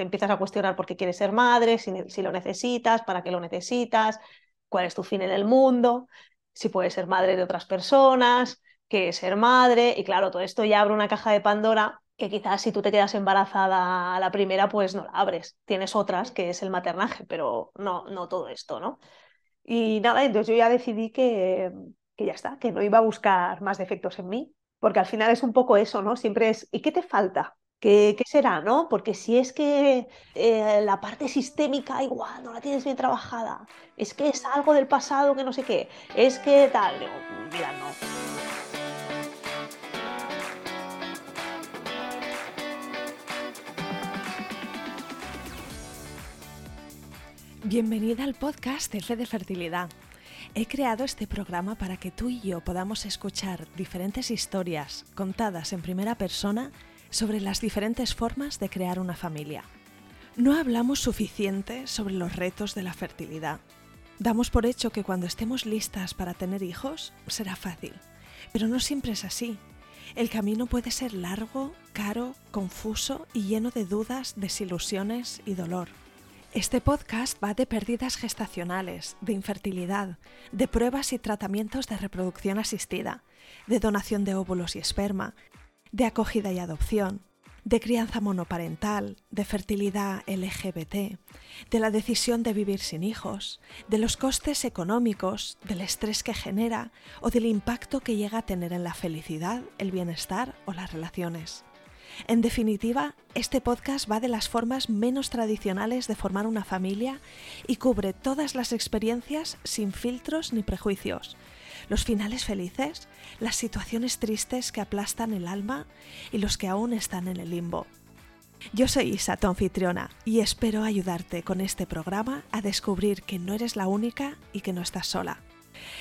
te empiezas a cuestionar por qué quieres ser madre, si, lo necesitas, para qué lo necesitas, cuál es tu fin en el mundo, si puedes ser madre de otras personas, qué es ser madre. Y claro, todo esto ya abre una caja de Pandora que quizás si tú te quedas embarazada a la primera, pues no la abres. Tienes otras, que es el maternaje, pero no, no todo esto, ¿no? Y nada, entonces yo ya decidí que, que ya está, que no iba a buscar más defectos en mí, porque al final es un poco eso, ¿no? Siempre es, ¿y qué te falta? ¿Qué, será, no? Porque si es que eh, la parte sistémica igual no la tienes bien trabajada, es que es algo del pasado que no sé qué, es que tal, digo, mira, no. Bienvenida al podcast de Fe de Fertilidad. He creado este programa para que tú y yo podamos escuchar diferentes historias contadas en primera persona sobre las diferentes formas de crear una familia. No hablamos suficiente sobre los retos de la fertilidad. Damos por hecho que cuando estemos listas para tener hijos será fácil, pero no siempre es así. El camino puede ser largo, caro, confuso y lleno de dudas, desilusiones y dolor. Este podcast va de pérdidas gestacionales, de infertilidad, de pruebas y tratamientos de reproducción asistida, de donación de óvulos y esperma, de acogida y adopción, de crianza monoparental, de fertilidad LGBT, de la decisión de vivir sin hijos, de los costes económicos, del estrés que genera o del impacto que llega a tener en la felicidad, el bienestar o las relaciones. En definitiva, este podcast va de las formas menos tradicionales de formar una familia y cubre todas las experiencias sin filtros ni prejuicios. Los finales felices, las situaciones tristes que aplastan el alma y los que aún están en el limbo. Yo soy Isa, tu anfitriona, y espero ayudarte con este programa a descubrir que no eres la única y que no estás sola.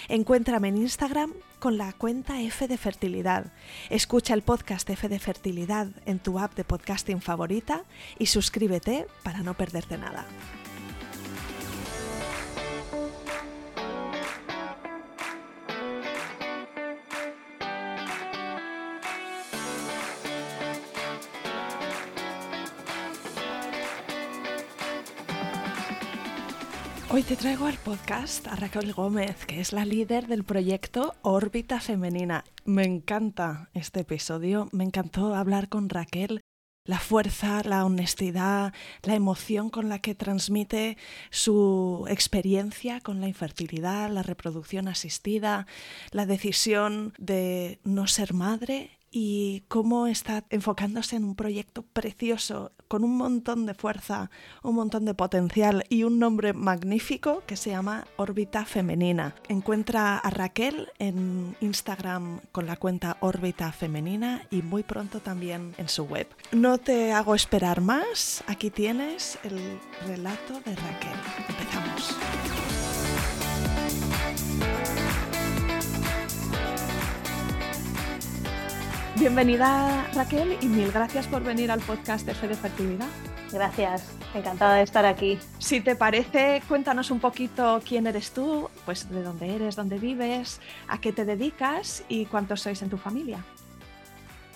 Encuéntrame en Instagram con la cuenta F de Fertilidad. Escucha el podcast F de Fertilidad en tu app de podcasting favorita y suscríbete para no perderte nada. Hoy te traigo al podcast a Raquel Gómez, que es la líder del proyecto Órbita Femenina. Me encanta este episodio, me encantó hablar con Raquel, la fuerza, la honestidad, la emoción con la que transmite su experiencia con la infertilidad, la reproducción asistida, la decisión de no ser madre y cómo está enfocándose en un proyecto precioso, con un montón de fuerza, un montón de potencial y un nombre magnífico que se llama Órbita Femenina. Encuentra a Raquel en Instagram con la cuenta Órbita Femenina y muy pronto también en su web. No te hago esperar más, aquí tienes el relato de Raquel. Bienvenida Raquel y mil gracias por venir al podcast de Fe de Fertilidad. Gracias, encantada de estar aquí. Si te parece, cuéntanos un poquito quién eres tú, pues de dónde eres, dónde vives, a qué te dedicas y cuántos sois en tu familia.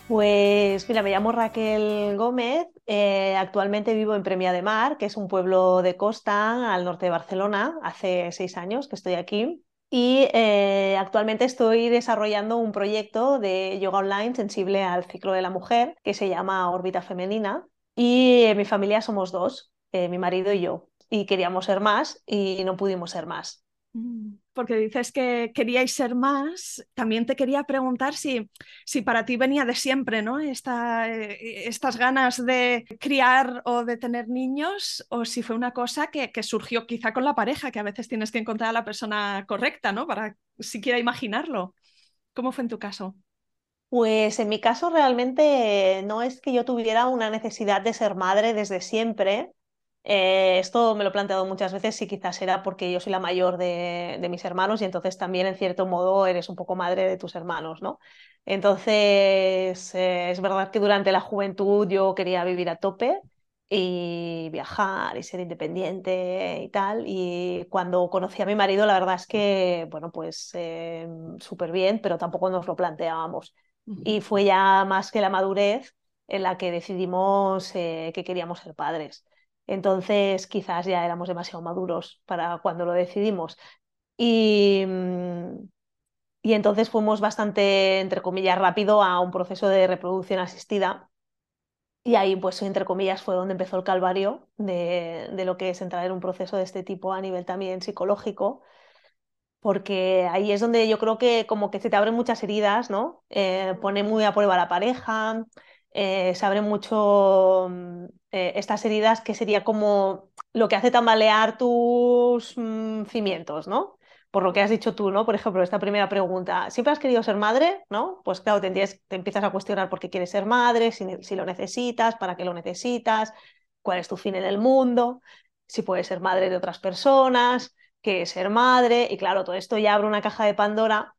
Pues mira, me llamo Raquel Gómez, eh, actualmente vivo en Premia de Mar, que es un pueblo de costa al norte de Barcelona, hace seis años que estoy aquí y eh, actualmente estoy desarrollando un proyecto de yoga online sensible al ciclo de la mujer que se llama Órbita Femenina y en mi familia somos dos, eh, mi marido y yo, y queríamos ser más y no pudimos ser más. Mm, porque dices que queríais ser más, también te quería preguntar si, si para ti venía de siempre, ¿no? Esta, eh, estas ganas de criar o de tener niños, o si fue una cosa que, que, surgió quizá con la pareja, que a veces tienes que encontrar a la persona correcta, ¿no? Para siquiera imaginarlo. ¿Cómo fue en tu caso? Pues en mi caso realmente no es que yo tuviera una necesidad de ser madre desde siempre, eh, esto me lo he planteado muchas veces y quizás era porque yo soy la mayor de, mis hermanos y entonces también en cierto modo eres un poco madre de tus hermanos, ¿no? Entonces eh, es verdad que durante la juventud yo quería vivir a tope y viajar y ser independiente y tal. Y cuando conocí a mi marido, la verdad es que, bueno, pues eh, súper bien, pero tampoco nos lo planteábamos. Y fue ya más que la madurez en la que decidimos que queríamos ser padres. Entonces, quizás ya éramos demasiado maduros para cuando lo decidimos. Y, mm, y entonces fuimos bastante, entre comillas, rápido a un proceso de reproducción asistida. Y ahí, pues, entre comillas, fue donde empezó el calvario de, de lo que es entrar en un proceso de este tipo a nivel también psicológico porque ahí es donde yo creo que como que se te abren muchas heridas, ¿no? Eh, pone muy a prueba la pareja, eh, se abren mucho mm, eh, estas heridas que sería como lo que hace tambalear tus mm, cimientos, ¿no? Por lo que has dicho tú, ¿no? Por ejemplo, esta primera pregunta, ¿siempre has querido ser madre? ¿No? Pues claro, te, te empiezas a cuestionar por qué quieres ser madre, si, si lo necesitas, para qué lo necesitas, cuál es tu fin en el mundo, si puedes ser madre de otras personas que ser madre, y claro, todo esto ya abre una caja de Pandora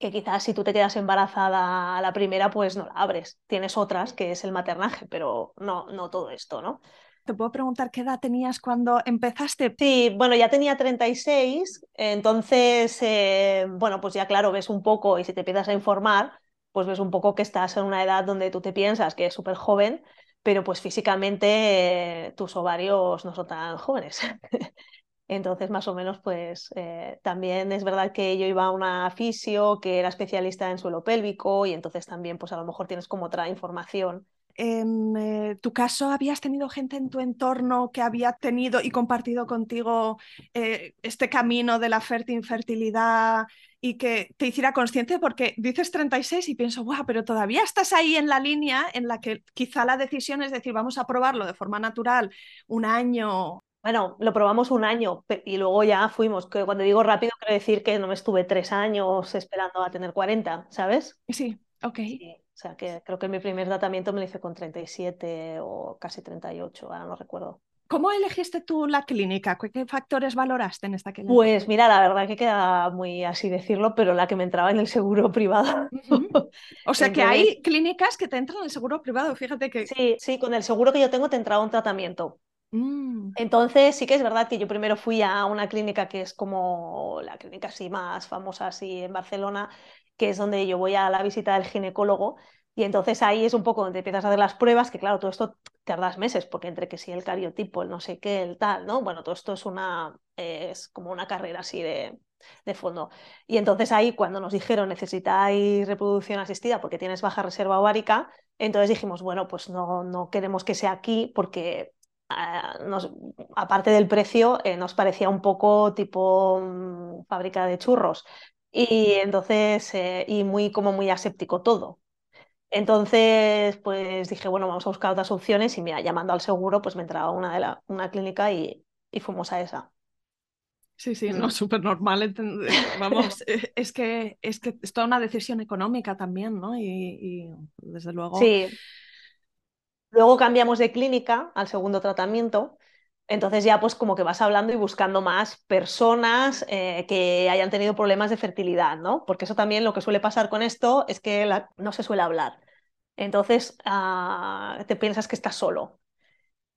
que quizás si tú te quedas embarazada a la primera, pues no la abres. Tienes otras, que es el maternaje, pero no, no todo esto, ¿no? ¿Te puedo preguntar qué edad tenías cuando empezaste? Sí, bueno, ya tenía 36, entonces, eh, bueno, pues ya claro, ves un poco y si te empiezas a informar, pues ves un poco que estás en una edad donde tú te piensas que es súper joven, pero pues físicamente eh, tus ovarios no son tan jóvenes. Entonces, más o menos, pues eh, también es verdad que yo iba a una fisio que era especialista en suelo pélvico y entonces también, pues a lo mejor tienes como otra información. En eh, tu caso, ¿habías tenido gente en tu entorno que había tenido y compartido contigo eh, este camino de la infertilidad y que te hiciera consciente? Porque dices 36 y pienso, guau, pero todavía estás ahí en la línea en la que quizá la decisión es decir, vamos a probarlo de forma natural un año bueno, lo probamos un año y luego ya fuimos. Que cuando digo rápido, quiero decir que no me estuve tres años esperando a tener 40, ¿sabes? Sí, ok. o sea, que creo que mi primer tratamiento me lo hice con 37 o casi 38, ahora no recuerdo. ¿Cómo elegiste tú la clínica? ¿Qué factores valoraste en esta clínica? Pues mira, la verdad que queda muy así decirlo, pero la que me entraba en el seguro privado. O sea que hay clínicas que te entran en el seguro privado, fíjate que... Sí, sí, con el seguro que yo tengo te entraba un tratamiento. Mm. Entonces sí que es verdad que yo primero fui a una clínica que es como la clínica así más famosa así en Barcelona, que es donde yo voy a la visita del ginecólogo y entonces ahí es un poco donde empiezas a hacer las pruebas, que claro, todo esto tardas meses, porque entre que si el cariotipo, el no sé qué, el tal, ¿no? Bueno, todo esto es una, es como una carrera así de, de fondo. Y entonces ahí cuando nos dijeron necesitáis reproducción asistida porque tienes baja reserva ovárica, entonces dijimos, bueno, pues no, no queremos que sea aquí porque nos, aparte del precio, eh, nos parecía un poco tipo mm, fábrica de churros. Y entonces, eh, y muy como muy aséptico todo. Entonces, pues dije, bueno, vamos a buscar otras opciones y mira, llamando al seguro, pues me entraba una de la, una clínica y, y fuimos a esa. Sí, sí, no, súper normal. Vamos, eh, es que, es que es toda una decisión económica también, ¿no? Y, y desde luego. Sí, Luego cambiamos de clínica al segundo tratamiento. Entonces ya pues como que vas hablando y buscando más personas eh, que hayan tenido problemas de fertilidad, ¿no? Porque eso también lo que suele pasar con esto es que no se suele hablar. Entonces ah, te piensas que estás solo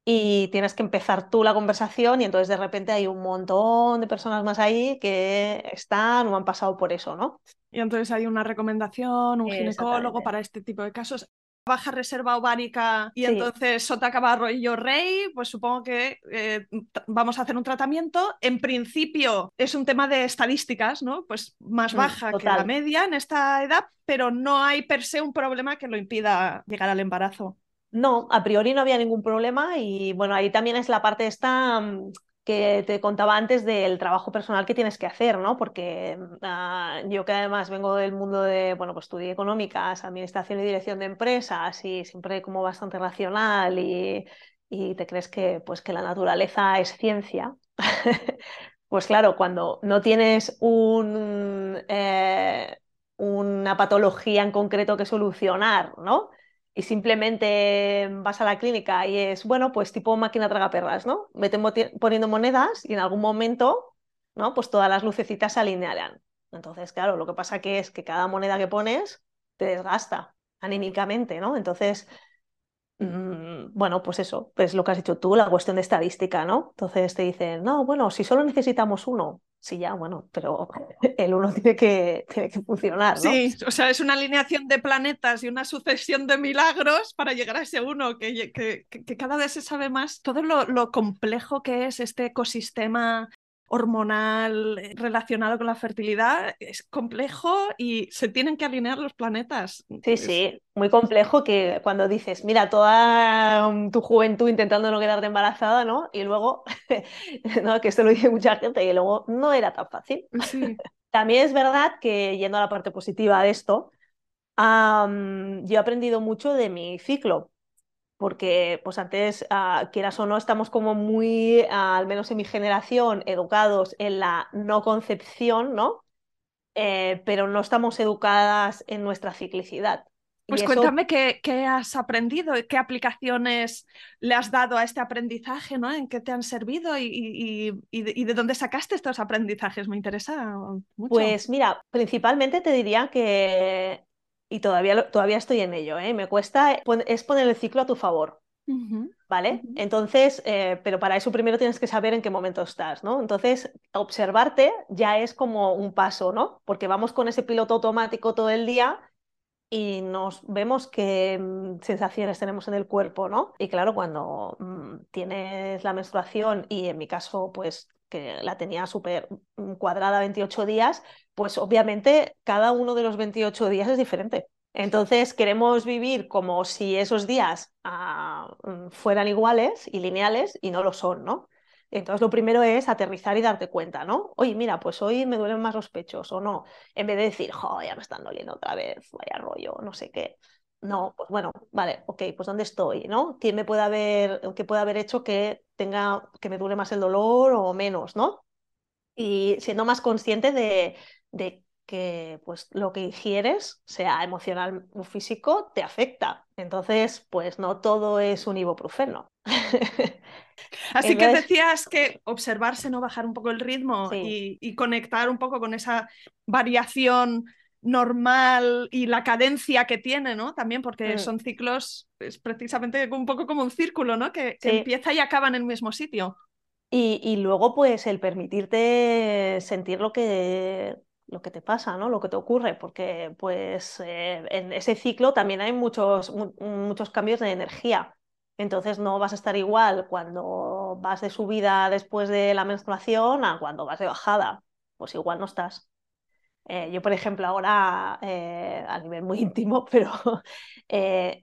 y tienes que empezar tú la conversación y entonces de repente hay un montón de personas más ahí que están o han pasado por eso, ¿no? Y entonces hay una recomendación, un ginecólogo para este tipo de casos baja reserva ovárica y entonces Sota Cabarro y yo rey, pues supongo que eh, vamos a hacer un tratamiento. En principio es un tema de estadísticas, ¿no? Pues más mm, baja que la media en esta edad, pero no hay per se un problema que lo impida llegar al embarazo. No, a priori no había ningún problema y bueno, ahí también es la parte esta mm, que te contaba antes del trabajo personal que tienes que hacer, ¿no? Porque ah, yo que además vengo del mundo de, bueno, pues estudié económicas, administración y dirección de empresas y siempre como bastante racional y, y te crees que, pues, que la naturaleza es ciencia. pues claro, cuando no tienes un, eh, una patología en concreto que solucionar, ¿no? Y simplemente vas a la clínica y es, bueno, pues tipo máquina tragaperras, ¿no? Meten poniendo monedas y en algún momento, ¿no? Pues todas las lucecitas se alinearán. Entonces, claro, lo que pasa que es que cada moneda que pones te desgasta anímicamente, ¿no? Entonces, mm, bueno, pues eso, pues lo que has dicho tú, la cuestión de estadística, ¿no? Entonces te dicen, no, bueno, si solo necesitamos uno, sí, ya, bueno, pero el uno tiene que, tiene que funcionar, ¿no? Sí, o sea, es una alineación de planetas y una sucesión de milagros para llegar a ese uno, que, que, que cada vez se sabe más todo lo, lo, complejo que es este ecosistema hormonal eh, relacionado con la fertilidad es complejo y se tienen que alinear los planetas. Sí, sí, muy complejo que cuando dices, mira, toda mm, tu juventud intentando no quedarte embarazada, ¿no? Y luego, no, que esto lo dice mucha gente, y luego no era tan fácil. También es verdad que, yendo a la parte positiva de esto, yo he aprendido mucho de mi ciclo porque pues antes, uh, quieras o no, estamos como muy, uh, al menos en mi generación, educados en la no concepción, ¿no? Eh, pero no estamos educadas en nuestra ciclicidad. Pues cuéntame qué, qué, has aprendido, qué aplicaciones le has dado a este aprendizaje, ¿no? ¿En qué te han servido y, y, y, de, y de, dónde sacaste estos aprendizajes? Me interesa mucho. Pues mira, principalmente te diría que y todavía, todavía estoy en ello, ¿eh? me cuesta, es poner el ciclo a tu favor. ¿Vale? Uh -huh. Entonces, eh, pero para eso primero tienes que saber en qué momento estás, ¿no? Entonces, observarte ya es como un paso, ¿no? Porque vamos con ese piloto automático todo el día y nos vemos qué mmm, sensaciones tenemos en el cuerpo, ¿no? Y claro, cuando mmm, tienes la menstruación y en mi caso, pues que la tenía súper mm, cuadrada 28 días, pues obviamente cada uno de los 28 días es diferente. Entonces queremos vivir como si esos días uh, fueran iguales y lineales y no lo son, ¿no? Entonces lo primero es aterrizar y darte cuenta, ¿no? Oye, mira, pues hoy me duelen más los pechos o no, en vez de decir, ya me están doliendo otra vez, vaya rollo, no sé qué. No, pues bueno, vale, ok, pues ¿dónde estoy? ¿No? ¿Quién me puede haber, qué puede haber hecho que tenga, que me dure más el dolor o menos, ¿no? Y siendo más consciente de, de que pues lo que ingieres, sea emocional o físico, te afecta. Entonces, pues no todo es un ibuprofeno. Así Entonces... que decías que observarse, no bajar un poco el ritmo sí. y, y, conectar un poco con esa variación normal y la cadencia que tiene, ¿no? También porque mm. son ciclos, es precisamente un poco como un círculo, ¿no? Que, sí. que empieza y acaba en el mismo sitio. Y, y, luego, pues, el permitirte sentir lo que, lo que te pasa, ¿no? Lo que te ocurre, porque, pues, eh, en ese ciclo también hay muchos, muchos cambios de energía. Entonces no vas a estar igual cuando vas de subida después de la menstruación a cuando vas de bajada. Pues igual no estás. Eh, yo, por ejemplo, ahora eh, a nivel muy íntimo, pero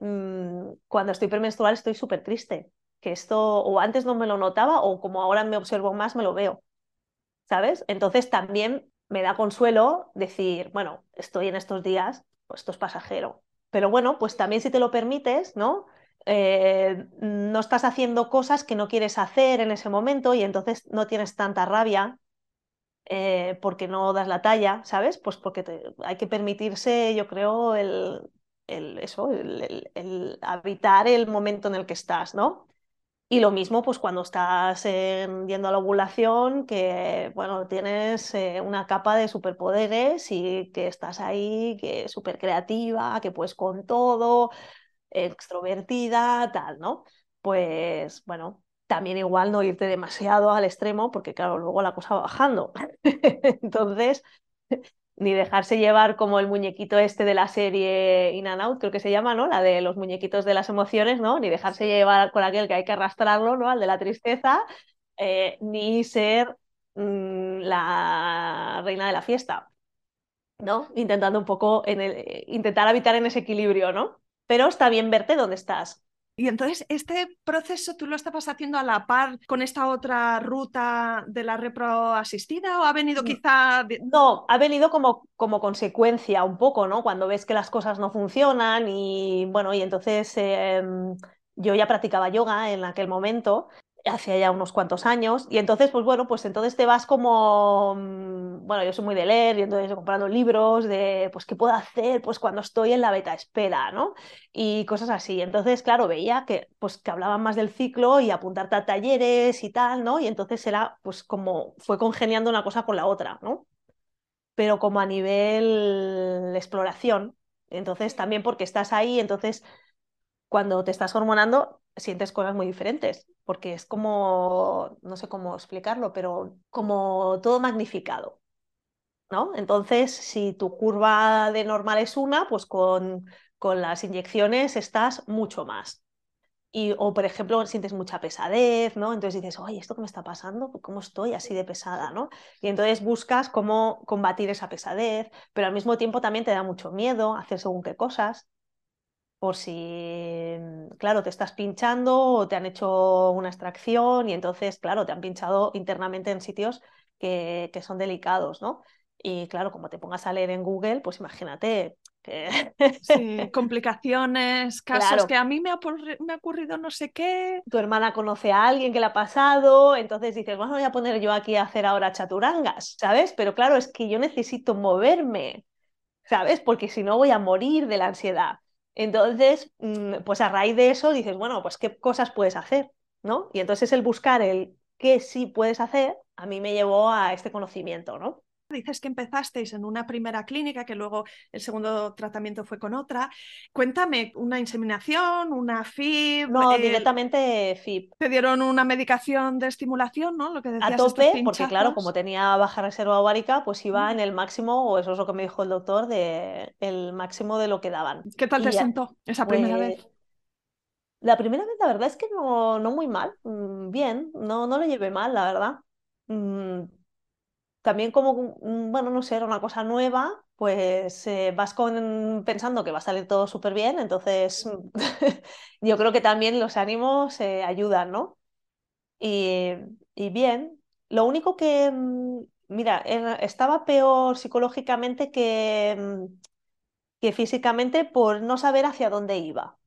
mmm, cuando estoy premenstrual estoy súper triste. Que esto o antes no me lo notaba o como ahora me observo más me lo veo. ¿Sabes? Entonces también me da consuelo decir, bueno, estoy en estos días, pues esto es pasajero. Pero bueno, pues también si te lo permites, ¿no? Eh, no estás haciendo cosas que no quieres hacer en ese momento y entonces no tienes tanta rabia eh, porque no das la talla, ¿sabes? Pues porque te, hay que permitirse, yo creo, el, el eso, el, el, el, habitar el momento en el que estás, ¿no? Y lo mismo, pues cuando estás eh, yendo a la ovulación, que bueno, tienes eh, una capa de superpoderes y que estás ahí, que es súper creativa, que puedes con todo, extrovertida, tal, ¿no? Pues bueno, también igual no irte demasiado al extremo, porque claro, luego la cosa va bajando. Entonces, ni dejarse llevar como el muñequito este de la serie In and Out, creo que se llama, ¿no? La de los muñequitos de las emociones, ¿no? Ni dejarse llevar con aquel que hay que arrastrarlo, ¿no? Al de la tristeza, eh, ni ser mmm, la reina de la fiesta, ¿no? Intentando un poco, en el, eh, intentar habitar en ese equilibrio, ¿no? Pero está bien verte donde estás. Y entonces, ¿este proceso tú lo estabas haciendo a la par con esta otra ruta de la repro asistida o ha venido quizá...? No, ha venido como, como consecuencia un poco, ¿no? Cuando ves que las cosas no funcionan y bueno, y entonces eh, yo ya practicaba yoga en aquel momento hacía ya unos cuantos años y entonces pues bueno pues entonces te vas como bueno yo soy muy de leer y entonces comprando libros de pues qué puedo hacer pues cuando estoy en la beta espera no y cosas así. Entonces claro veía que pues que hablaban más del ciclo y apuntarte a talleres y tal no y entonces era pues como fue congeniando una cosa con la otra no pero como a nivel exploración entonces también porque estás ahí entonces cuando te estás hormonando sientes cosas muy diferentes, porque es como, no sé cómo explicarlo, pero como todo magnificado. ¿no? Entonces, si tu curva de normal es una, pues con, con las inyecciones estás mucho más. Y, o, por ejemplo, sientes mucha pesadez, ¿no? Entonces dices, oye, ¿esto qué me está pasando? ¿Cómo estoy así de pesada, ¿no? Y entonces buscas cómo combatir esa pesadez, pero al mismo tiempo también te da mucho miedo hacer según qué cosas, por si, claro, te estás pinchando o te han hecho una extracción y entonces, claro, te han pinchado internamente en sitios que, que son delicados, ¿no? Y claro, como te pongas a leer en Google, pues imagínate que... Sí, complicaciones, casos que a mí me ha, me ha, ocurrido no sé qué. Tu hermana conoce a alguien que le ha pasado, entonces dices, bueno, voy a poner yo aquí a hacer ahora chaturangas, ¿sabes? Pero claro, es que yo necesito moverme, ¿sabes? Porque si no voy a morir de la ansiedad. Entonces, mm, pues a raíz de eso dices, bueno, pues qué cosas puedes hacer, ¿no? Y entonces el buscar el qué sí puedes hacer, a mí me llevó a este conocimiento, ¿no? Dices que empezasteis en una primera clínica, que luego el segundo tratamiento fue con otra. Cuéntame, ¿una inseminación, una FIB? No, directamente FIB. Te dieron una medicación de estimulación, ¿no? Lo que decías, A tope, porque claro, como tenía baja reserva ovárica, pues iba mm. en el máximo, o eso es lo que me dijo el doctor, de el máximo de lo que daban. ¿Qué tal te sentó esa primera pues vez? La primera vez, la verdad es que no, no muy mal, mm, bien, no, no lo llevé mal, la verdad. También como, bueno, no sé, era una cosa nueva, pues eh, vas con, pensando que va a salir todo súper bien, entonces yo creo que también los ánimos eh, ayudan, ¿no? Y, y, bien, lo único que, mm, mira, estaba peor psicológicamente que, mm, que físicamente por no saber hacia dónde iba,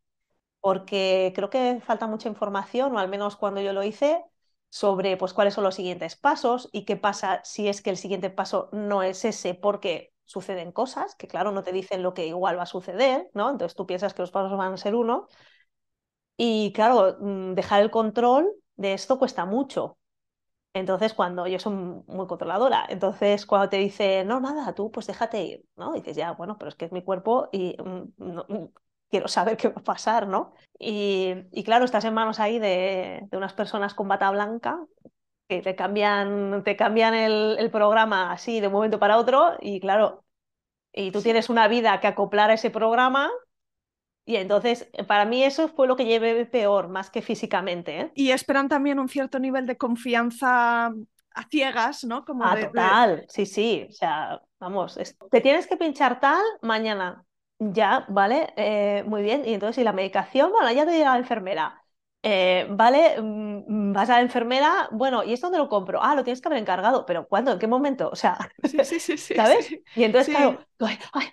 porque creo que falta mucha información, o al menos cuando yo lo hice, sobre pues, cuáles son los siguientes pasos y qué pasa si es que el siguiente paso no es ese porque suceden cosas que, claro, no te dicen lo que igual va a suceder, ¿no? Entonces tú piensas que los pasos van a ser uno. Y claro, mm, dejar el control de esto cuesta mucho. Entonces, cuando yo soy muy controladora, entonces cuando te dice, no, nada, tú pues déjate ir, ¿no? dices, ya, bueno, pero es que es mi cuerpo y mm, mm, quiero saber qué va a pasar, ¿no? Y, claro, estás en manos ahí de, unas personas con bata blanca que te cambian, te cambian el, programa así de un momento para otro y claro, y tú tienes una vida que acoplar a ese programa y entonces, para mí eso fue lo que llevé peor, más que físicamente. ¿eh? Y esperan también un cierto nivel de confianza a ciegas, ¿no? Como ah, total, sí, sí. O sea, vamos, te tienes que pinchar tal mañana. Ya, vale, eh, muy bien. Y entonces, ¿y la medicación? Bueno, ya te dirá la enfermera. Eh, vale, mm, vas a la enfermera, bueno, ¿y esto dónde lo compro? Ah, lo tienes que haber encargado, pero ¿cuándo? ¿En qué momento? O sea, sí, sí, sí, ¿sabes? Y entonces, claro, ay, ay,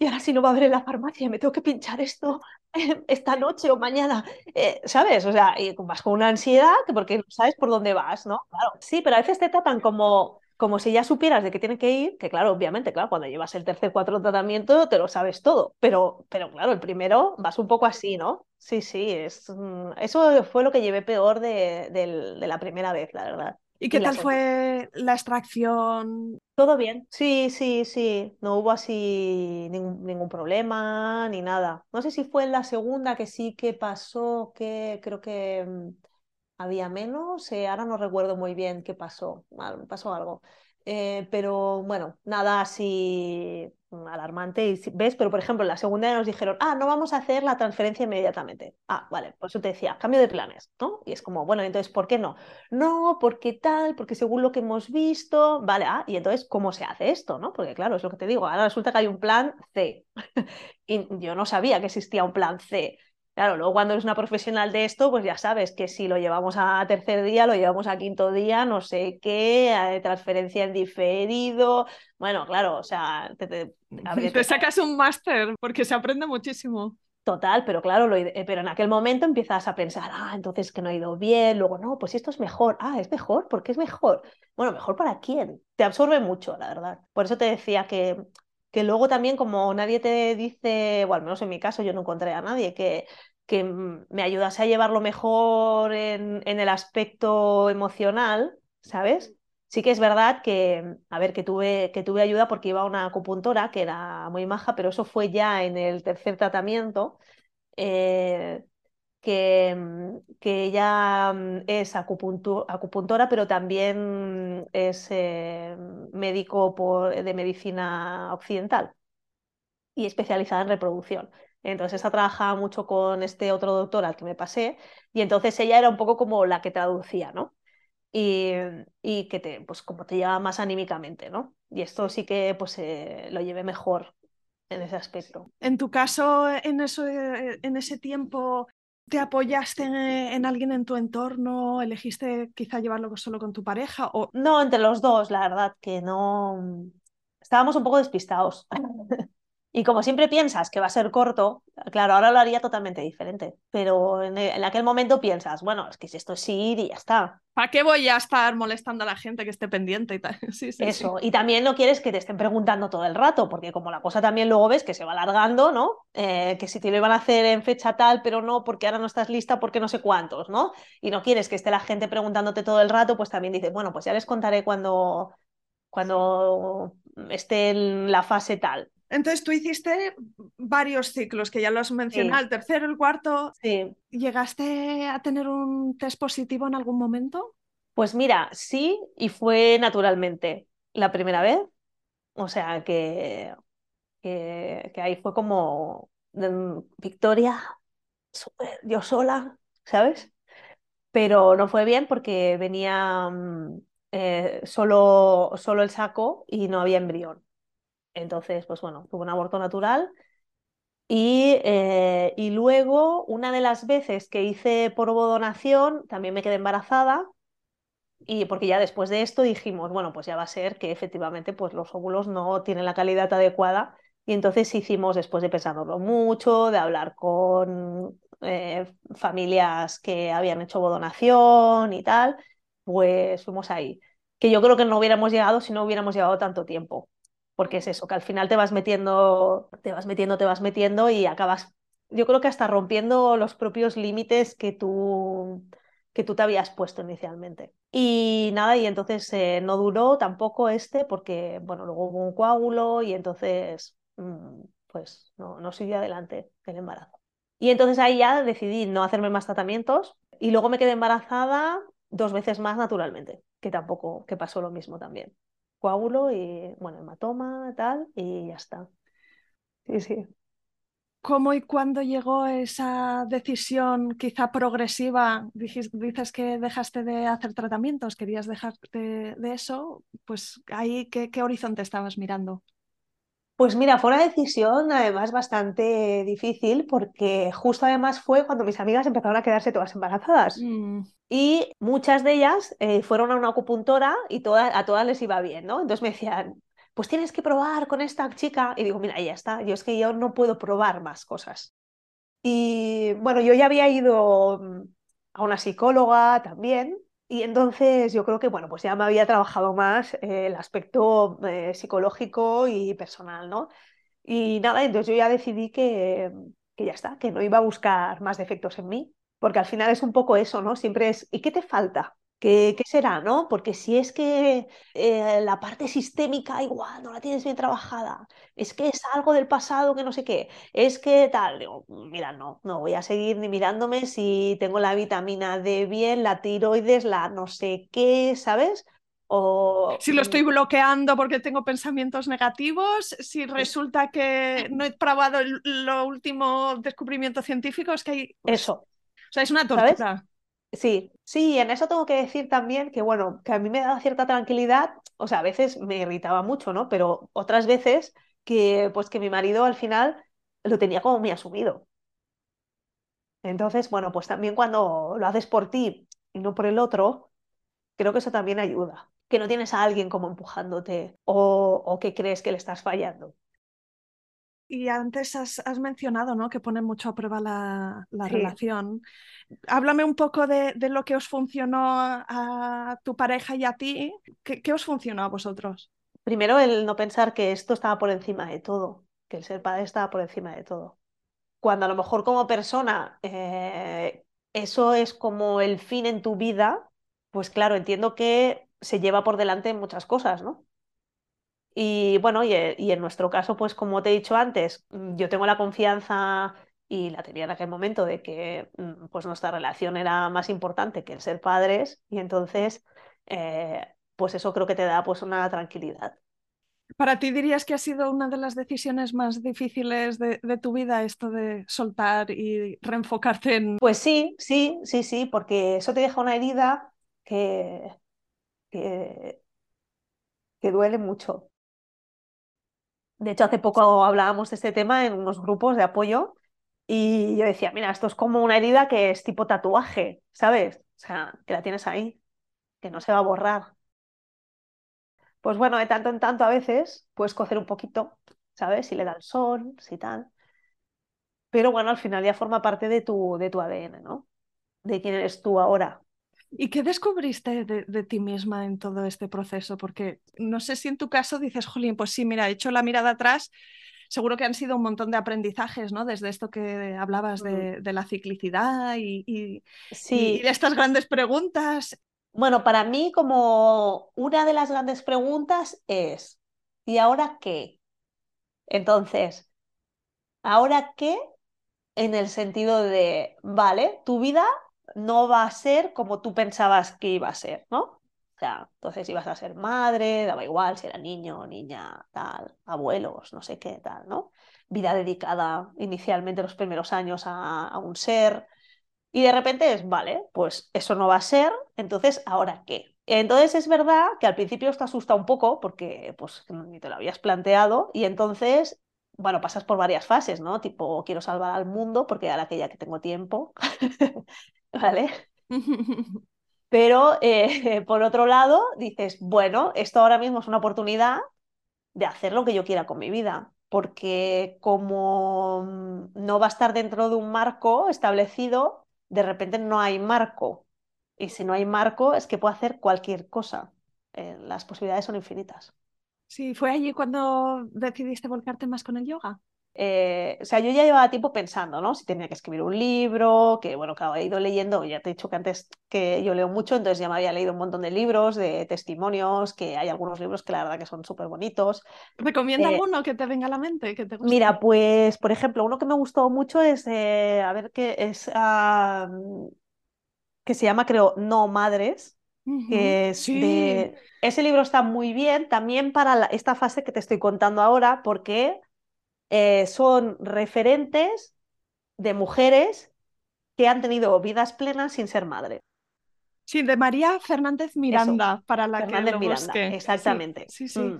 y ahora si no va a haber en la farmacia, me tengo que pinchar esto esta noche o mañana, eh, ¿sabes? O sea, y vas con una ansiedad porque no sabes por dónde vas, ¿no? Claro, sí, pero a veces te tratan como como si ya supieras de qué tiene que ir, que claro, obviamente, claro, cuando llevas el tercer, cuarto tratamiento te lo sabes todo, pero, pero claro, el primero vas un poco así, ¿no? Sí, sí, es, mm, eso fue lo que llevé peor de, la primera vez, la verdad. ¿Y qué tal fue la extracción? Todo bien, sí, sí, sí, no hubo así ningún, ningún, problema ni nada. No sé si fue en la segunda que sí que pasó, que creo que mm, había menos, eh, ahora no recuerdo muy bien qué pasó, pasó algo. Eh, pero bueno, nada así alarmante, ¿ves? Pero por ejemplo, en la segunda nos dijeron, ah, no vamos a hacer la transferencia inmediatamente. Ah, vale, por eso te decía, cambio de planes, ¿no? Y es como, bueno, entonces, ¿por qué no? No, porque tal, porque según lo que hemos visto, vale, ah, y entonces, ¿cómo se hace esto, no? Porque claro, es lo que te digo, ahora resulta que hay un plan C. y yo no sabía que existía un plan C. Claro, luego cuando eres una profesional de esto, pues ya sabes que si lo llevamos a tercer día, lo llevamos a quinto día, no sé qué, transferencia en diferido. Bueno, claro, o sea, te, sacas un máster porque se aprende muchísimo. Total, pero claro, lo, eh, pero en aquel momento empiezas a pensar, ah, entonces que no ha ido bien, luego no, pues esto es mejor, ah, es mejor, ¿por qué es mejor? Bueno, mejor para quién, te absorbe mucho, la verdad. Por eso te decía que que luego también como nadie te dice, o al menos en mi caso yo no encontré a nadie que, que me ayudase a llevarlo mejor en, en el aspecto emocional, ¿sabes? Sí que es verdad que, a ver, que tuve, que tuve ayuda porque iba a una acupuntora que era muy maja, pero eso fue ya en el tercer tratamiento. Eh, que, mm, que ella mm, es acupuntora, pero también es eh, médico de medicina occidental y especializada en reproducción. Entonces, ha trabajado mucho con este otro doctor al que me pasé, y entonces ella era un poco como la que traducía, ¿no? Y, y que te, pues como te lleva más anímicamente, ¿no? Y esto sí que pues eh, lo llevé mejor en ese aspecto. En tu caso, en, eso, eh, en ese tiempo, ¿te apoyaste en, alguien en tu entorno? ¿Elegiste quizá llevarlo solo con tu pareja? O... No, entre los dos, la verdad, que no... Estábamos un poco despistados. Y como siempre piensas que va a ser corto, claro, ahora lo haría totalmente diferente. Pero en, e, aquel momento piensas, bueno, es que si esto es ir y ya está. ¿Para qué voy a estar molestando a la gente que esté pendiente y tal? Sí, sí, Eso, y también no quieres que te estén preguntando todo el rato, porque como la cosa también luego ves que se va alargando, ¿no? Eh, que si te lo iban a hacer en fecha tal, pero no, porque ahora no estás lista, porque no sé cuántos, ¿no? Y no quieres que esté la gente preguntándote todo el rato, pues también dices, bueno, pues ya les contaré cuando, cuando esté en la fase tal. Entonces tú hiciste varios ciclos, que ya lo has mencionado, el tercero, el cuarto. Sí. ¿Llegaste a tener un test positivo en algún momento? Pues mira, sí, y fue naturalmente la primera vez. O sea que, que, ahí fue como mm, Victoria, yo sola, ¿sabes? Pero no fue bien porque venía mm, eh, solo, solo el saco y no había embrión. Entonces, pues bueno, tuve un aborto natural. Y, eh, y, luego, una de las veces que hice por donación, también me quedé embarazada. Y porque ya después de esto dijimos, bueno, pues ya va a ser que efectivamente pues los óvulos no tienen la calidad adecuada. Y entonces hicimos, después de pensándolo mucho, de hablar con eh, familias que habían hecho donación y tal, pues fuimos ahí. Que yo creo que no hubiéramos llegado si no hubiéramos llevado tanto tiempo porque es eso, que al final te vas metiendo, te vas metiendo, te vas metiendo y acabas, yo creo que hasta rompiendo los propios límites que tú, que tú te habías puesto inicialmente. Y nada, y entonces eh, no duró tampoco este, porque, bueno, luego hubo un coágulo y entonces, mm, pues no, no siguió adelante el embarazo. Y entonces ahí ya decidí no hacerme más tratamientos y luego me quedé embarazada dos veces más naturalmente, que tampoco, que pasó lo mismo también coágulo y, bueno, hematoma, tal, y ya está. Sí, sí. ¿Cómo y cuándo llegó esa decisión quizá progresiva? Dices, que dejaste de hacer tratamientos, querías dejar de, eso, pues ahí, ¿qué, ¿qué, horizonte estabas mirando? Pues mira, fue una decisión además bastante difícil porque justo además fue cuando mis amigas empezaron a quedarse todas embarazadas. Mm. Y muchas de ellas eh, fueron a una acupuntora y a todas les iba bien, ¿no? Entonces me decían, pues tienes que probar con esta chica. Y digo, mira, ya está, yo es que yo no puedo probar más cosas. Y bueno, yo ya había ido mm, a una psicóloga también y entonces yo creo que, bueno, pues ya me había trabajado más eh, el aspecto eh, psicológico y personal, ¿no? Y nada, entonces yo ya decidí que, que ya está, que no iba a buscar más defectos en mí, porque al final es un poco eso, ¿no? Siempre es, ¿y qué te falta? ¿Qué, será, no? Porque si es que eh, la parte sistémica igual no la tienes bien trabajada, es que es algo del pasado que no sé qué, es que tal, digo, mira, no, no voy a seguir ni mirándome si tengo la vitamina D bien, la tiroides, la no sé qué, ¿sabes? O... Si lo estoy bloqueando porque tengo pensamientos negativos, si resulta que no he probado el lo último descubrimiento científico, es que hay... Pues Eso. O sea, es una tortura. Sí, sí, en eso tengo que decir también que, bueno, que a mí me daba cierta tranquilidad, o sea, a veces me irritaba mucho, ¿no? Pero otras veces que, pues que mi marido al final lo tenía como muy asumido. Entonces, bueno, pues también cuando lo haces por ti y no por el otro, creo que eso también ayuda, que no tienes a alguien como empujándote o, o que crees que le estás fallando. Y antes has, mencionado ¿no? que pone mucho a prueba la, relación. Háblame un poco de, lo que os funcionó a, tu pareja y a ti. ¿Qué, os funcionó a vosotros? Primero, el no pensar que esto estaba por encima de todo, que el ser padre estaba por encima de todo. Cuando a lo mejor como persona eh, eso es como el fin en tu vida, pues claro, entiendo que se lleva por delante muchas cosas, ¿no? Y bueno, y, en nuestro caso, pues como te he dicho antes, mm, yo tengo la confianza y la tenía en aquel momento de que mm, pues nuestra relación era más importante que el ser padres y entonces eh, pues eso creo que te da pues una tranquilidad. ¿Para ti dirías que ha sido una de las decisiones más difíciles de, tu vida esto de soltar y reenfocarte en... Pues sí, sí, sí, sí, porque eso te deja una herida que, que, que duele mucho. De hecho, hace poco hablábamos de este tema en unos grupos de apoyo y yo decía, mira, esto es como una herida que es tipo tatuaje, ¿sabes? O sea, que la tienes ahí, que no se va a borrar. Pues bueno, de tanto en tanto a veces puedes cocer un poquito, ¿sabes? Si le da el sol, si tal. Pero bueno, al final ya forma parte de tu, de tu ADN, ¿no? De quién eres tú ahora. ¿Y qué descubriste de, ti misma en todo este proceso? Porque no sé si en tu caso dices, Jolín, pues sí, mira, he hecho la mirada atrás, seguro que han sido un montón de aprendizajes, ¿no? Desde esto que hablabas de, la ciclicidad y, sí. y de estas grandes preguntas. Bueno, para mí como una de las grandes preguntas es, ¿y ahora qué? Entonces, ¿ahora qué? En el sentido de, vale, tu vida no va a ser como tú pensabas que iba a ser, ¿no? O sea, entonces ibas a ser madre, daba igual si era niño niña, tal, abuelos, no sé qué, tal, ¿no? Vida dedicada inicialmente los primeros años a, a un ser, y de repente es, vale, pues eso no va a ser, entonces, ¿ahora qué? Entonces es verdad que al principio esto asusta un poco porque pues ni te lo habías planteado y entonces, bueno, pasas por varias fases, ¿no? Tipo, quiero salvar al mundo porque ahora que ya que tengo tiempo, ¿vale? Pero eh, por otro lado, dices, bueno, esto ahora mismo es una oportunidad de hacer lo que yo quiera con mi vida, porque como mm, no va a estar dentro de un marco establecido, de repente no hay marco. Y si no hay marco, es que puedo hacer cualquier cosa. Eh, las posibilidades son infinitas. Sí, ¿fue allí cuando decidiste volcarte más con el yoga? Eh, o sea, yo ya llevaba tiempo pensando, ¿no? Si tenía que escribir un libro, que bueno, que he ido leyendo, ya te he dicho que antes que yo leo mucho, entonces ya me había leído un montón de libros, de testimonios, que hay algunos libros que la verdad que son súper bonitos. ¿Recomienda eh, alguno que te venga a la mente? Que te Mira, pues, por ejemplo, uno que me gustó mucho es, a ver, qué es, que se llama, creo, No Madres, que es de... Ese libro está muy bien también para esta fase que te estoy contando ahora, porque eh, son referentes de mujeres que han tenido vidas plenas sin ser madre. Sí, de María Fernández Miranda, para la Fernández que Miranda, exactamente. Sí, sí. Mm.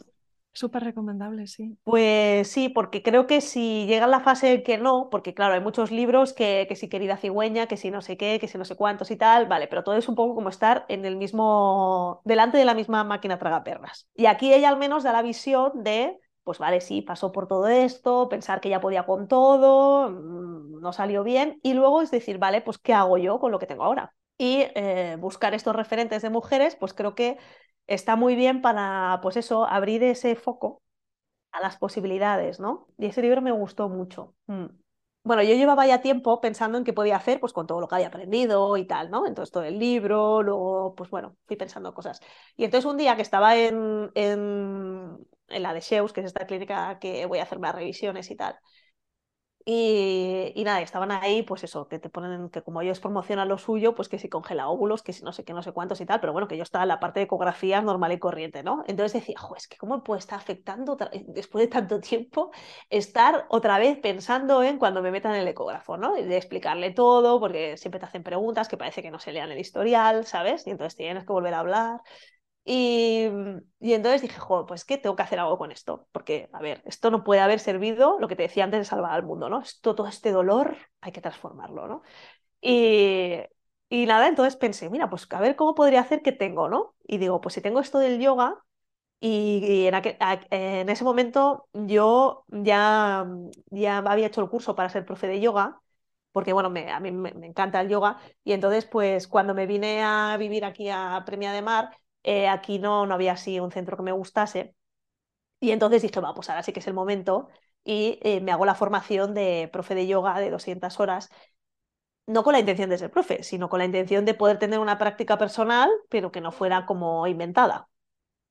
Súper recomendable, sí. Pues sí, porque creo que si llega la fase que no, porque claro, hay muchos libros que, que si querida cigüeña, que si no sé qué, que si no sé cuántos y tal, vale, pero todo es un poco como estar en el mismo, delante de la misma máquina tragaperras. Y aquí ella al menos da la visión de pues vale, sí, pasó por todo esto, pensar que ya podía con todo, mm, no salió bien, y luego es decir, vale, pues ¿qué hago yo con lo que tengo ahora? Y eh, buscar estos referentes de mujeres, pues creo que está muy bien para, pues eso, abrir ese foco a las posibilidades, ¿no? Y ese libro me gustó mucho. Mm. Bueno, yo llevaba ya tiempo pensando en qué podía hacer, pues con todo lo que había aprendido y tal, ¿no? Entonces todo el libro, luego, pues bueno, fui pensando cosas. Y entonces un día que estaba en, en en la de Sheus, que es esta clínica que voy a hacer más revisiones y tal. Y, y, nada, estaban ahí, pues eso, que te ponen, que como ellos promocionan lo suyo, pues que si congela óvulos, que si no sé qué, no sé cuántos y tal, pero bueno, que yo estaba en la parte de ecografía normal y corriente, ¿no? Entonces decía, jo, es que cómo puede estar afectando después de tanto tiempo estar otra vez pensando en cuando me metan el ecógrafo, ¿no? Y de explicarle todo, porque siempre te hacen preguntas que parece que no se lean el historial, ¿sabes? Y entonces tienes que volver a hablar. Y, entonces dije, joder, pues que tengo que hacer algo con esto, porque, a ver, esto no puede haber servido, lo que te decía antes, de salvar al mundo, ¿no? Esto, todo este dolor hay que transformarlo, ¿no? Y, y nada, entonces pensé, mira, pues a ver cómo podría hacer que tengo, ¿no? Y digo, pues si tengo esto del yoga, y, en, en, ese momento yo ya, ya había hecho el curso para ser profe de yoga, porque bueno, me, a mí me, me, encanta el yoga, y entonces pues cuando me vine a vivir aquí a Premia de Mar, eh, aquí no, no había así un centro que me gustase. Y entonces dije, va, pues ahora sí que es el momento y eh, me hago la formación de profe de yoga de 200 horas, no con la intención de ser profe, sino con la intención de poder tener una práctica personal, pero que no fuera como inventada.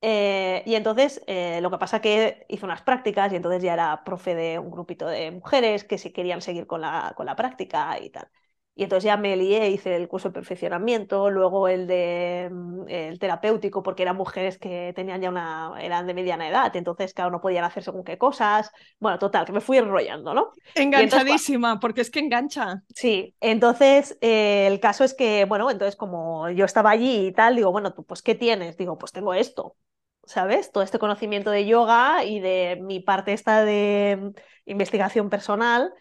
Eh, y entonces lo que pasa que hice unas prácticas y entonces ya era profe de un grupito de mujeres que sí querían seguir con la, con la práctica y tal. Y entonces ya me lié, hice el curso de perfeccionamiento, luego el de mm, el terapéutico, porque eran mujeres que tenían ya una, eran de mediana edad, entonces, claro, no podían hacer según qué cosas. Bueno, total, que me fui enrollando, ¿no? Enganchadísima, porque es que engancha. Sí, entonces eh, el caso es que, bueno, entonces como yo estaba allí y tal, digo, bueno, tú, pues, ¿qué tienes? Digo, pues tengo esto, ¿sabes? Todo este conocimiento de yoga y de mi parte esta de mm, investigación personal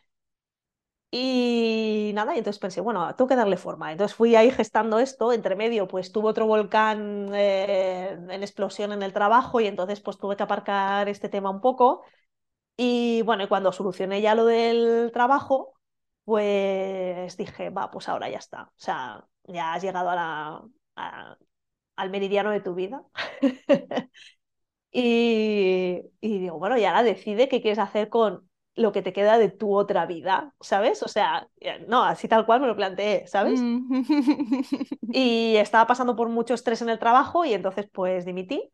y nada, y entonces pensé, bueno, tengo que darle forma. Entonces fui ahí gestando esto, entre medio pues tuve otro volcán eh, en explosión en el trabajo y entonces pues tuve que aparcar este tema un poco. Y bueno, y cuando solucioné ya lo del trabajo, pues dije, va, pues ahora ya está. O sea, ya has llegado a la, al meridiano de tu vida. y, y digo, bueno, y ahora decide qué quieres hacer con lo que te queda de tu otra vida, ¿sabes? O sea, eh, no, así tal cual me lo planteé, ¿sabes? Mm. y estaba pasando por mucho estrés en el trabajo y entonces pues dimití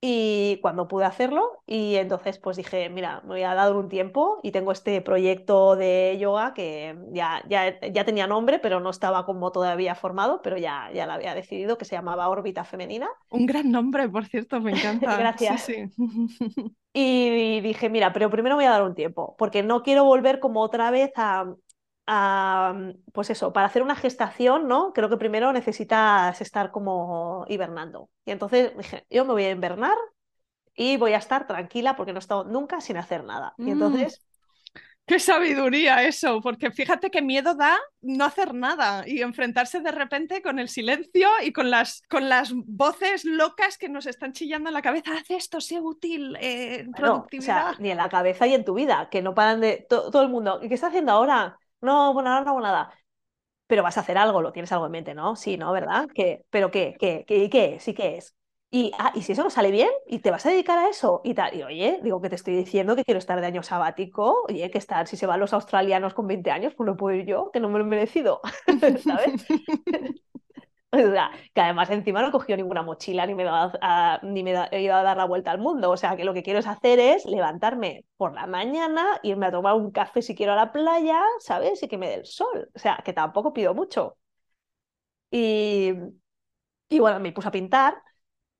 y cuando pude hacerlo y entonces pues dije, mira, me voy a dar un tiempo y tengo este proyecto de yoga que ya, ya, ya tenía nombre, pero no estaba como todavía formado, pero ya, ya lo había decidido, que se llamaba Órbita Femenina. Un gran nombre, por cierto, me encanta. Gracias. y dije, mira, pero primero voy a dar un tiempo, porque no quiero volver como otra vez a, pues eso, para hacer una gestación, ¿no? Creo que primero necesitas estar como hibernando. Y entonces dije, yo me voy a invernar y voy a estar tranquila porque no he estado nunca sin hacer nada. Y mm. entonces... Qué sabiduría eso, porque fíjate qué miedo da no hacer nada y enfrentarse de repente con el silencio y con las, con las voces locas que nos están chillando en la cabeza. Haz esto, sé útil, eh, productividad. O sea, ni en la cabeza y en tu vida, que no paran de todo el mundo. ¿Qué está haciendo ahora? No, bueno, ahora no hago nada. Pero vas a hacer algo, lo tienes algo en mente, ¿no? Sí, ¿no? ¿Verdad? ¿Qué? ¿Pero qué? ¿Qué? ¿Qué? ¿Qué? ¿Sí qué es? Y, ah, y si eso no sale bien y te vas a dedicar a eso y tal. Y oye, digo que te estoy diciendo que quiero estar de año sabático. Oye, que estar, si se van los australianos con 20 años, pues no puedo ir yo, que no me lo he merecido. ¿Sabes? Que además encima no he cogido ninguna mochila ni me, he, a, ni me he ido a dar la vuelta al mundo. O sea, que lo que quiero es hacer es levantarme por la mañana, irme a tomar un café si quiero a la playa, ¿sabes? Y que me dé el sol. O sea, que tampoco pido mucho. Y, y bueno, me puse a pintar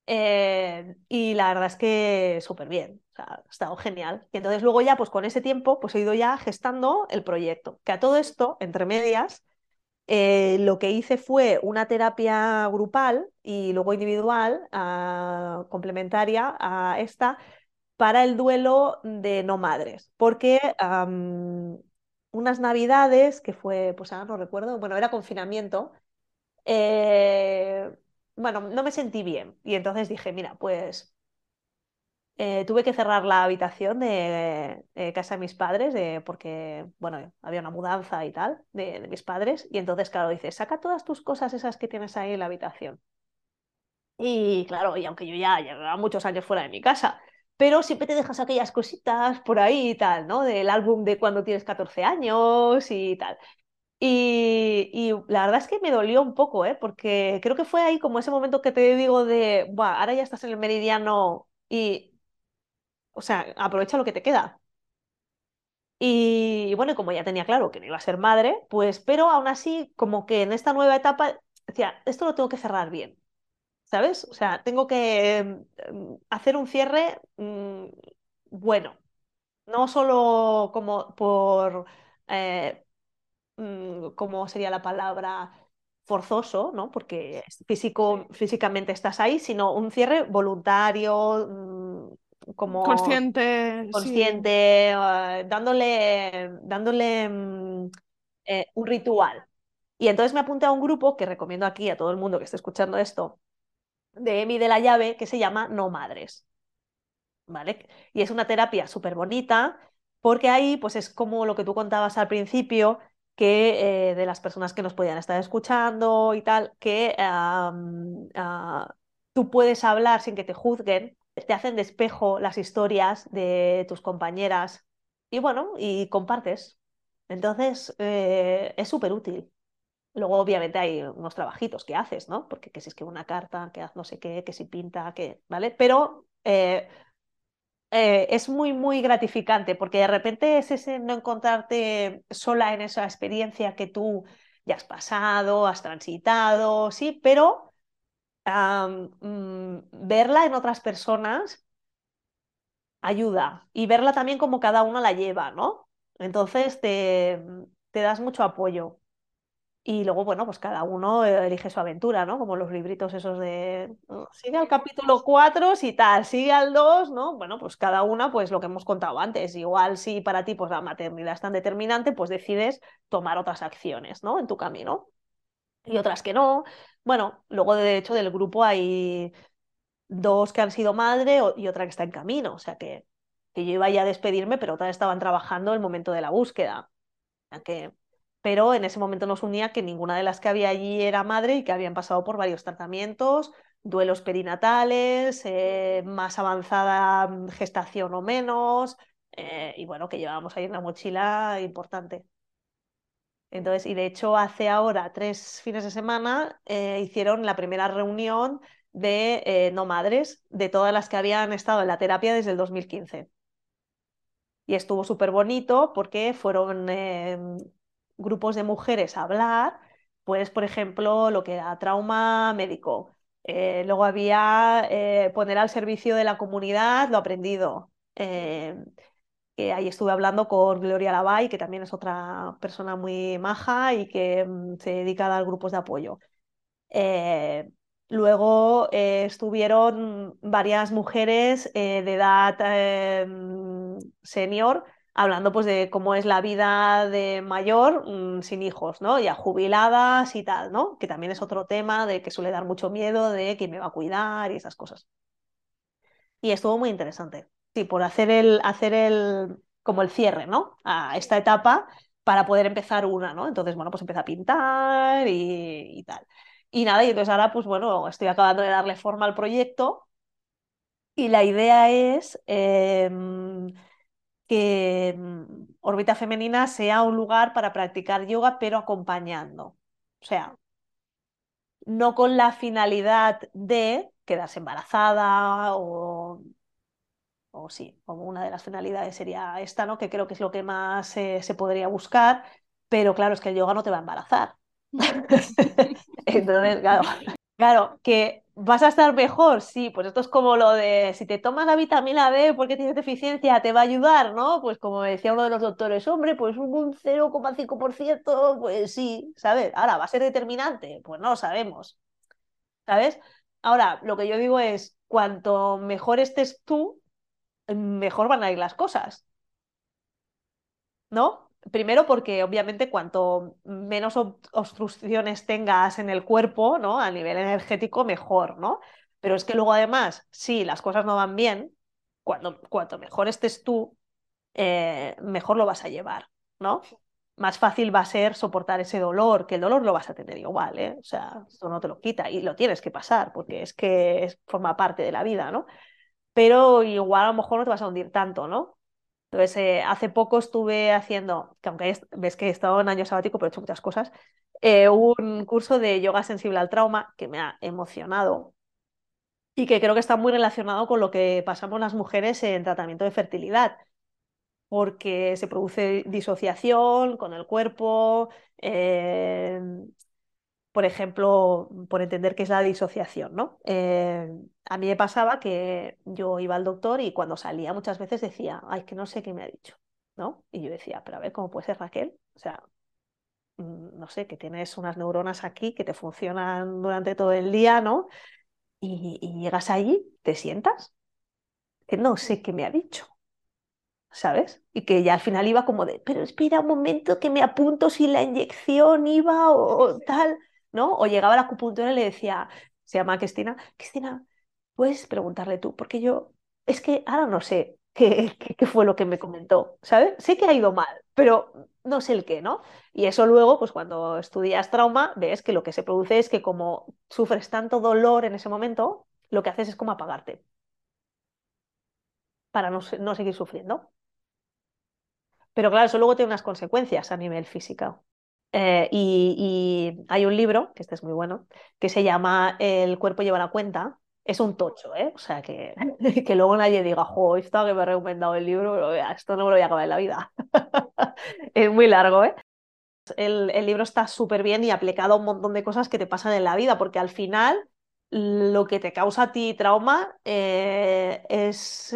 eh, y la verdad es que súper bien. O sea, ha estado genial. Y entonces luego ya, pues con ese tiempo, pues he ido ya gestando el proyecto. Que a todo esto, entre medias, eh, lo que hice fue una terapia grupal y luego individual, ah, complementaria a esta, para el duelo de no madres, porque unas navidades, que fue, pues ahora no recuerdo, bueno, era confinamiento, eh, bueno, no me sentí bien. Y entonces dije, mira, pues eh, tuve que cerrar la habitación de, casa de mis padres porque, bueno, había una mudanza y tal de, mis padres. Y entonces, claro, dice, saca todas tus cosas esas que tienes ahí en la habitación. Y claro, y aunque yo ya llevaba muchos años fuera de mi casa, pero siempre te dejas aquellas cositas por ahí y tal, ¿no? Del álbum de cuando tienes 14 años y tal. Y, y, la verdad es que me dolió un poco, ¿eh? Porque creo que fue ahí como ese momento que te digo de, Buah, ahora ya estás en el meridiano y o sea, aprovecha lo que te queda. Y, bueno, como ya tenía claro que no iba a ser madre, pues, pero aún así, como que en esta nueva etapa, decía, esto lo tengo que cerrar bien, ¿sabes? O sea, tengo que em, hacer un cierre mm, bueno, no solo como por, eh, mm, ¿cómo sería la palabra? forzoso, ¿no? Porque físico, físicamente estás ahí, sino un cierre voluntario, mm, como consciente, consciente eh, dándole, dándole mm, eh, un ritual. Y entonces me apunté a un grupo que recomiendo aquí a todo el mundo que esté escuchando esto, de Emi de la Llave, que se llama No Madres. ¿Vale? Y es una terapia súper bonita, porque ahí pues es como lo que tú contabas al principio, que eh, de las personas que nos podían estar escuchando y tal, que ah, tú puedes hablar sin que te juzguen te hacen despejo las historias de tus compañeras y bueno, y compartes. Entonces, eh, es súper útil. Luego, obviamente, hay unos trabajitos que haces, ¿no? Porque que si es que una carta, que haz no sé qué, que si pinta, que, ¿vale? Pero eh, eh, es muy, muy gratificante porque de repente es ese no encontrarte sola en esa experiencia que tú ya has pasado, has transitado, sí, pero mm, verla en otras personas ayuda y verla también como cada una la lleva, ¿no? Entonces te, te das mucho apoyo. Y luego, bueno, pues cada uno elige su aventura, ¿no? Como los libritos esos de, sigue al capítulo 4 y tal, sigue al 2, ¿no? Bueno, pues cada una, pues lo que hemos contado antes. Igual si para ti, pues la maternidad es tan determinante, pues decides tomar otras acciones, ¿no? En tu camino. Y otras que no. Bueno, luego de hecho del grupo hay dos que han sido madre y otra que está en camino. O sea que, que yo iba ya a despedirme, pero otras estaban trabajando el momento de la búsqueda. Que pero en ese momento nos unía que ninguna de las que había allí era madre y que habían pasado por varios tratamientos, duelos perinatales, eh, más avanzada mm, gestación o menos, eh, y bueno, que llevábamos ahí una mochila importante. Entonces, y de hecho hace ahora tres fines de semana eh, hicieron la primera reunión de no madres, de todas las que habían estado en la terapia desde el 2015. Y estuvo súper bonito porque fueron em, grupos de mujeres a hablar, pues, por ejemplo, lo que era trauma médico. Eh, luego había eh, poner al servicio de la comunidad lo aprendido. Eh, que ahí estuve hablando con Gloria Lavay, que también es otra persona muy maja y que mm, se dedica a dar grupos de apoyo. luego estuvieron varias mujeres de edad senior hablando pues de cómo es la vida de mayor mm, sin hijos, ¿no? Ya jubiladas y tal, ¿no? Que también es otro tema de que suele dar mucho miedo de quién me va a cuidar y esas cosas. Y estuvo muy interesante. Sí, por hacer el, hacer el, como el cierre, ¿no? A esta etapa para poder empezar una, ¿no? Entonces, bueno, pues empieza a pintar y, tal. Y nada, y entonces ahora, pues bueno, estoy acabando de darle forma al proyecto y la idea es em, que mm, órbita femenina sea un lugar para practicar yoga, pero acompañando. O sea, no con la finalidad de quedarse embarazada o, o sí, como una de las finalidades sería esta, ¿no? Que creo que es lo que más se podría buscar, pero claro, es que el yoga no te va a embarazar. Entonces, claro, claro, que ¿Vas a estar mejor? Sí, pues esto es como lo de si te tomas la vitamina D porque tienes deficiencia, te va a ayudar, ¿no? Pues como decía uno de los doctores, hombre, pues un 0,5%, pues sí, ¿sabes? Ahora, ¿va a ser determinante? Pues no lo sabemos, ¿sabes? Ahora, lo que yo digo es, cuanto mejor estés tú, mejor van a ir las cosas, ¿no? Primero porque obviamente cuanto menos obstrucciones tengas en el cuerpo, ¿no? A nivel energético, mejor, ¿no? Pero es que luego además, si las cosas no van bien, cuando, cuanto mejor estés tú, eh, mejor lo vas a llevar, ¿no? Más fácil va a ser soportar ese dolor, que el dolor lo vas a tener igual, ¿eh? O sea, esto no te lo quita y lo tienes que pasar porque es que forma parte de la vida, ¿no? Pero igual a lo mejor no te vas a hundir tanto, ¿no? Entonces, eh, hace poco estuve haciendo, que aunque ves que he estado en año sabático, pero he hecho muchas cosas, eh, un curso de yoga sensible al trauma que me ha emocionado y que creo que está muy relacionado con lo que pasamos las mujeres en tratamiento de fertilidad, porque se produce disociación con el cuerpo, eh, por ejemplo, por entender qué es la disociación, ¿no? Eh, a mí me pasaba que yo iba al doctor y cuando salía muchas veces decía, ay, que no sé qué me ha dicho, ¿no? Y yo decía, pero a ver, ¿cómo puede ser Raquel? O sea, mm, no sé, que tienes unas neuronas aquí que te funcionan durante todo el día, ¿no? Y, llegas allí, te sientas, que no sé qué me ha dicho. ¿sabes? Y que ya al final iba como de, pero espera un momento que me apunto si la inyección iba o tal. ¿No? O llegaba la acupuntura y le decía, se llama Cristina, Cristina, puedes preguntarle tú, porque yo, es que ahora no sé qué, qué, fue lo que me comentó, ¿sabes? Sé que ha ido mal, pero no sé el qué, ¿no? Y eso luego, pues cuando estudias trauma, ves que lo que se produce es que como sufres tanto dolor en ese momento, lo que haces es como apagarte para no, no seguir sufriendo. Pero claro, eso luego tiene unas consecuencias a nivel físico. Eh, y, hay un libro, que este es muy bueno, que se llama El cuerpo lleva la cuenta. Es un tocho, ¿eh? O sea, que, que luego nadie diga, jo, esto que me ha recomendado el libro, esto no me lo voy a acabar en la vida. es muy largo, ¿eh? El, el libro está súper bien y aplicado a un montón de cosas que te pasan en la vida, porque al final lo que te causa a ti trauma eh, es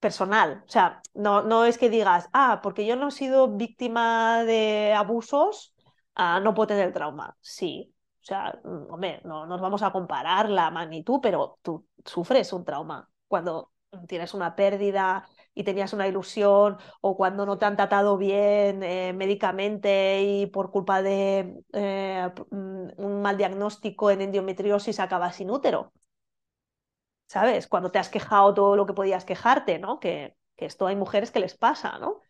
personal. O sea, no, no es que digas, ah, porque yo no he sido víctima de abusos, ah, no puedo tener trauma. Sí. O sea, mm, hombre, no nos vamos a comparar la magnitud, pero tú sufres un trauma cuando tienes una pérdida y tenías una ilusión o cuando no te han tratado bien eh, médicamente y por culpa de eh, mm, un mal diagnóstico en endometriosis acabas sin útero. ¿Sabes? Cuando te has quejado todo lo que podías quejarte, ¿no? Que, que esto hay mujeres que les pasa, ¿no?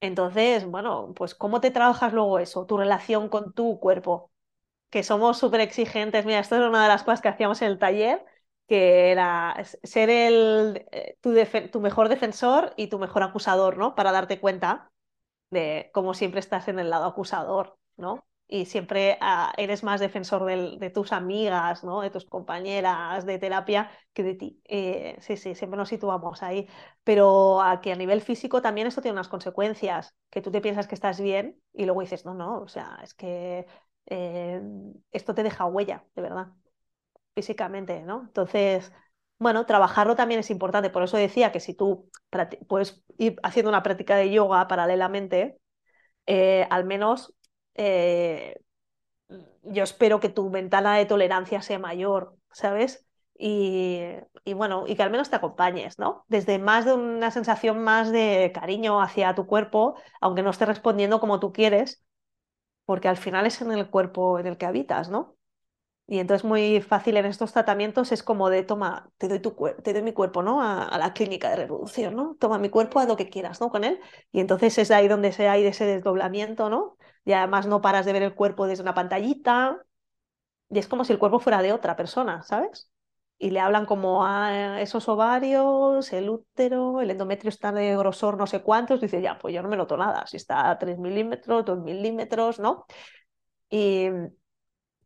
Entonces, bueno, pues ¿cómo te trabajas luego eso? Tu relación con tu cuerpo, que somos súper exigentes. Mira, esto es una de las cosas que hacíamos en el taller que era ser el, eh, tu, mejor defensor y tu mejor acusador, ¿no? Para darte cuenta de cómo siempre estás en el lado acusador, ¿no? Y siempre ah, eres más defensor de tus amigas, ¿no? De tus compañeras de terapia que de ti. Eh, sí, sí, siempre nos situamos ahí. Pero a que a nivel físico también esto tiene unas consecuencias, que tú te piensas que estás bien y luego dices, no, no, o sea, es que eh, esto te deja huella, de verdad físicamente, ¿no? Entonces, bueno, trabajarlo también es importante. Por eso decía que si tú puedes ir haciendo una práctica de yoga paralelamente, eh, al menos eh, yo espero que tu ventana de tolerancia sea mayor, ¿sabes? Y, y, bueno, y que al menos te acompañes, ¿no? Desde más de una sensación más de cariño hacia tu cuerpo, aunque no esté respondiendo como tú quieres, porque al final es en el cuerpo en el que habitas, ¿no? Y entonces muy fácil en estos tratamientos es como de, toma, te doy, tu te doy mi cuerpo, ¿no? A, la clínica de reproducción, ¿no? Toma mi cuerpo, haz lo que quieras, ¿no? Con él. Y entonces es ahí donde se hay ese desdoblamiento, ¿no? Y además no paras de ver el cuerpo desde una pantallita. Y es como si el cuerpo fuera de otra persona, ¿sabes? Y le hablan como a esos ovarios, el útero, el endometrio está de grosor no sé cuántos. Dice, ya, pues yo no me noto nada. Si está a 3 milímetros, 2 milímetros, ¿no? Y,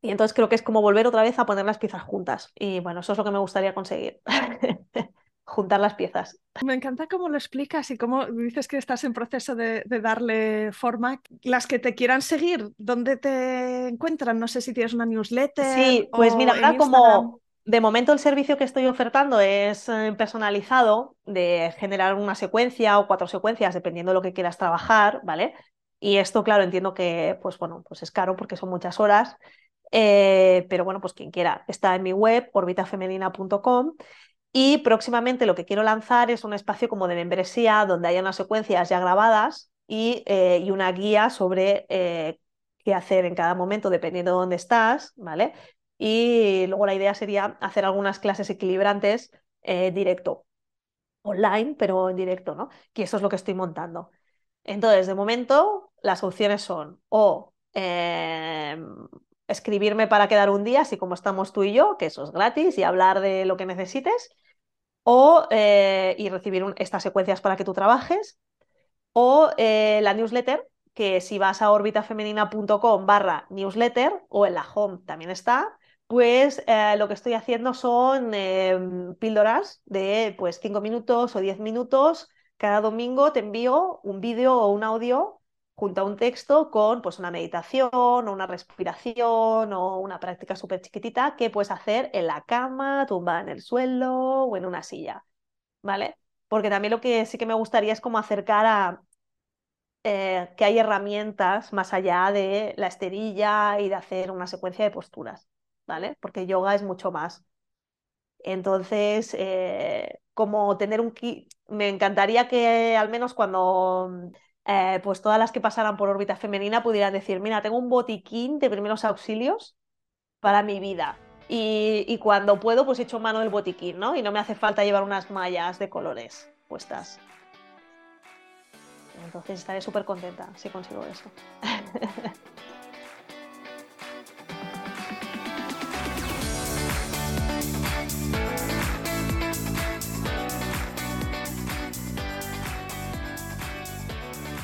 y entonces creo que es como volver otra vez a poner las piezas juntas. Y bueno, eso es lo que me gustaría conseguir. Juntar las piezas. Me encanta cómo lo explicas y cómo dices que estás en proceso de, darle forma. Las que te quieran seguir, ¿dónde te encuentran? No sé si tienes una newsletter. Sí, pues mira, ahora como de momento el servicio que estoy ofertando es eh, personalizado de generar una secuencia o cuatro secuencias, dependiendo de lo que quieras trabajar, ¿vale? Y esto, claro, entiendo que, pues bueno, pues es caro porque son muchas horas. Eh, pero bueno, pues quien quiera, está en mi web, orbitafemenina.com. Y próximamente lo que quiero lanzar es un espacio como de membresía donde haya unas secuencias ya grabadas y, eh, una guía sobre eh, qué hacer en cada momento dependiendo de dónde estás, ¿vale? Y luego la idea sería hacer algunas clases equilibrantes directo, online, pero en directo, ¿no? Que eso es lo que estoy montando. Entonces, de momento, las opciones son o escribirme para quedar un día, así como estamos tú y yo, que eso es gratis, y hablar de lo que necesites, o eh, y recibir estas secuencias para que tú trabajes, o eh, la newsletter, que si vas a orbitafemenina.com barra newsletter, o en la home también está, pues eh, lo que estoy haciendo son píldoras de pues 5 minutos o 10 minutos. Cada domingo te envío un vídeo o un audio junto a un texto con pues, una meditación o una respiración o una práctica súper chiquitita que puedes hacer en la cama, tumbada en el suelo o en una silla, ¿vale? Porque también lo que sí que me gustaría es como acercar a eh, que hay herramientas más allá de la esterilla y de hacer una secuencia de posturas, ¿vale? Porque yoga es mucho más. Entonces, eh, como tener un me encantaría que al menos cuando eh, pues todas las que pasaran por órbita femenina pudieran decir, mira, tengo un botiquín de primeros auxilios para mi vida. Y, cuando puedo, pues echo mano del botiquín, ¿no? Y no me hace falta llevar unas mallas de colores puestas. Entonces estaré súper contenta si consigo eso.